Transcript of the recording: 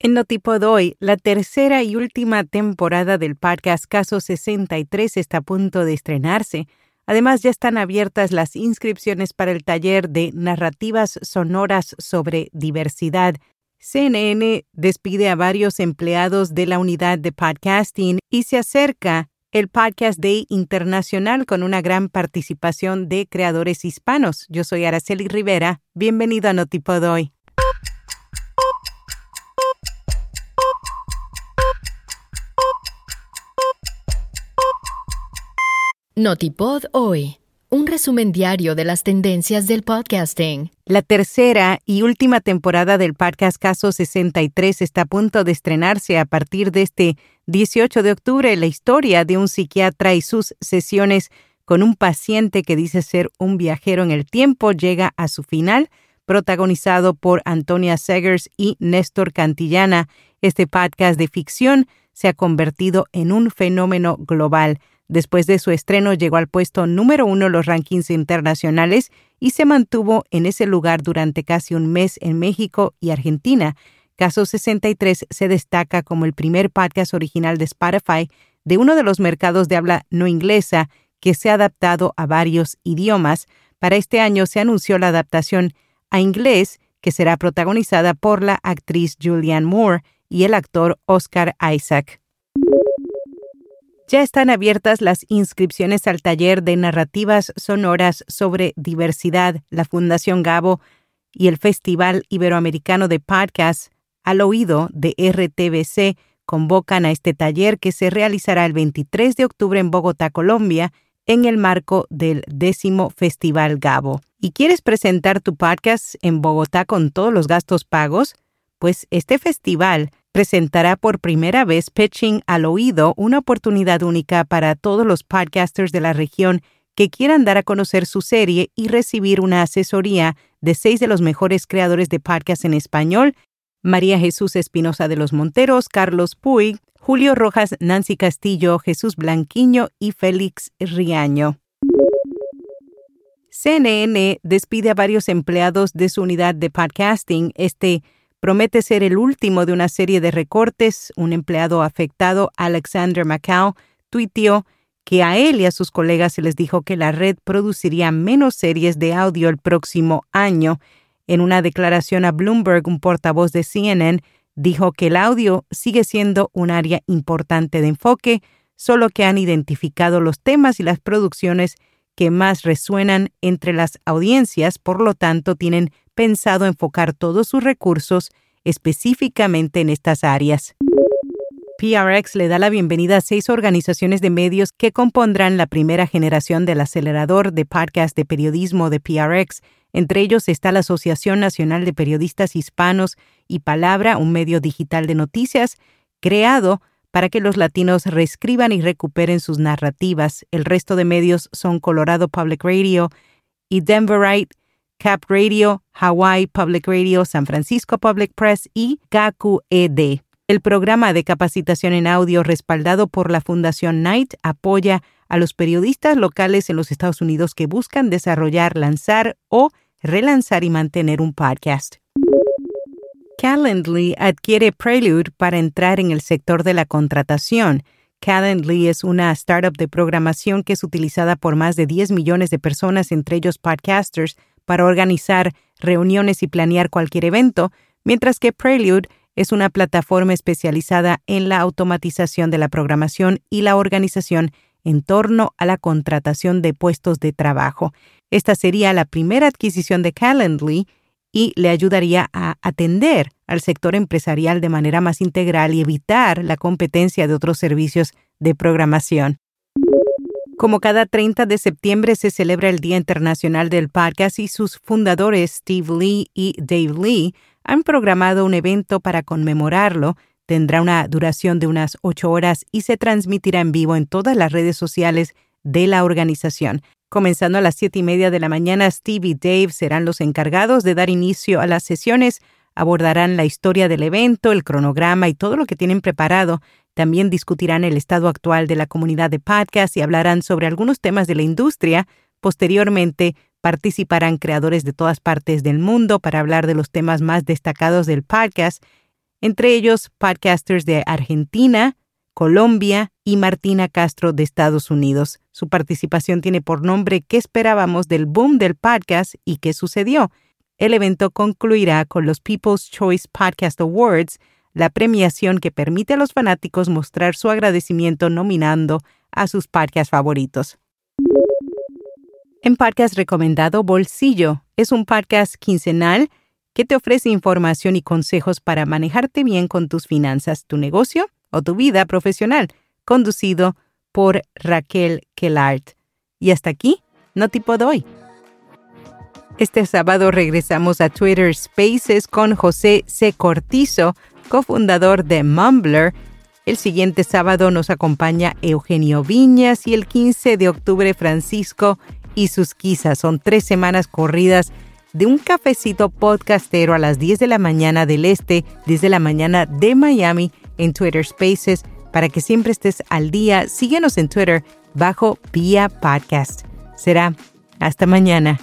En Notipod hoy, la tercera y última temporada del podcast Caso 63 está a punto de estrenarse. Además, ya están abiertas las inscripciones para el taller de narrativas sonoras sobre diversidad. CNN despide a varios empleados de la unidad de podcasting y se acerca el Podcast Day Internacional con una gran participación de creadores hispanos. Yo soy Araceli Rivera. Bienvenido a Notipod hoy. Notipod hoy. Un resumen diario de las tendencias del podcasting. La tercera y última temporada del podcast Caso 63 está a punto de estrenarse a partir de este 18 de octubre. La historia de un psiquiatra y sus sesiones con un paciente que dice ser un viajero en el tiempo llega a su final, protagonizado por Antonia Segers y Néstor Cantillana. Este podcast de ficción se ha convertido en un fenómeno global. Después de su estreno llegó al puesto número uno en los rankings internacionales y se mantuvo en ese lugar durante casi un mes en México y Argentina. Caso 63 se destaca como el primer podcast original de Spotify de uno de los mercados de habla no inglesa que se ha adaptado a varios idiomas. Para este año se anunció la adaptación a inglés que será protagonizada por la actriz Julianne Moore y el actor Oscar Isaac. Ya están abiertas las inscripciones al taller de narrativas sonoras sobre diversidad. La Fundación Gabo y el Festival Iberoamericano de Podcasts al oído de RTBC convocan a este taller que se realizará el 23 de octubre en Bogotá, Colombia, en el marco del décimo Festival Gabo. ¿Y quieres presentar tu podcast en Bogotá con todos los gastos pagos? Pues este festival presentará por primera vez Pitching al Oído, una oportunidad única para todos los podcasters de la región que quieran dar a conocer su serie y recibir una asesoría de seis de los mejores creadores de podcast en español, María Jesús Espinosa de los Monteros, Carlos Puig, Julio Rojas, Nancy Castillo, Jesús Blanquiño y Félix Riaño. CNN despide a varios empleados de su unidad de podcasting este promete ser el último de una serie de recortes. Un empleado afectado, Alexander Macau, tuiteó que a él y a sus colegas se les dijo que la red produciría menos series de audio el próximo año. En una declaración a Bloomberg, un portavoz de CNN dijo que el audio sigue siendo un área importante de enfoque, solo que han identificado los temas y las producciones que más resuenan entre las audiencias, por lo tanto tienen pensado enfocar todos sus recursos específicamente en estas áreas. PRX le da la bienvenida a seis organizaciones de medios que compondrán la primera generación del acelerador de podcast de periodismo de PRX. Entre ellos está la Asociación Nacional de Periodistas Hispanos y Palabra, un medio digital de noticias creado para que los latinos reescriban y recuperen sus narrativas. El resto de medios son Colorado Public Radio y Denverite Cap Radio, Hawaii Public Radio, San Francisco Public Press y GACU-ED. El programa de capacitación en audio respaldado por la Fundación Knight apoya a los periodistas locales en los Estados Unidos que buscan desarrollar, lanzar o relanzar y mantener un podcast. Calendly adquiere Prelude para entrar en el sector de la contratación. Calendly es una startup de programación que es utilizada por más de 10 millones de personas, entre ellos podcasters, para organizar reuniones y planear cualquier evento, mientras que Prelude es una plataforma especializada en la automatización de la programación y la organización en torno a la contratación de puestos de trabajo. Esta sería la primera adquisición de Calendly y le ayudaría a atender al sector empresarial de manera más integral y evitar la competencia de otros servicios de programación. Como cada 30 de septiembre se celebra el Día Internacional del Podcast y sus fundadores Steve Lee y Dave Lee han programado un evento para conmemorarlo. Tendrá una duración de unas ocho horas y se transmitirá en vivo en todas las redes sociales de la organización. Comenzando a las siete y media de la mañana, Steve y Dave serán los encargados de dar inicio a las sesiones. Abordarán la historia del evento, el cronograma y todo lo que tienen preparado también discutirán el estado actual de la comunidad de podcast y hablarán sobre algunos temas de la industria. Posteriormente, participarán creadores de todas partes del mundo para hablar de los temas más destacados del podcast. entre ellos podcasters de Argentina, Colombia y Martina Castro de Estados Unidos. Su participación tiene por nombre ¿Qué esperábamos del boom del podcast y qué sucedió? El evento concluirá con los People's Choice Podcast Awards, la premiación que permite a los fanáticos mostrar su agradecimiento nominando a sus podcasts favoritos. En podcast recomendado Bolsillo es un podcast quincenal que te ofrece información y consejos para manejarte bien con tus finanzas, tu negocio o tu vida profesional, conducido por Raquel Kellart. Y hasta aquí, no tipo doy. Este sábado regresamos a Twitter Spaces con José C. Cortizo, cofundador de Mumbler. El siguiente sábado nos acompaña Eugenio Viñas y el 15 de octubre Francisco y sus quizás. Son tres semanas corridas de un cafecito podcastero a las 10 de la mañana del este, desde la mañana de Miami en Twitter Spaces. Para que siempre estés al día, síguenos en Twitter bajo Vía Podcast. Será hasta mañana.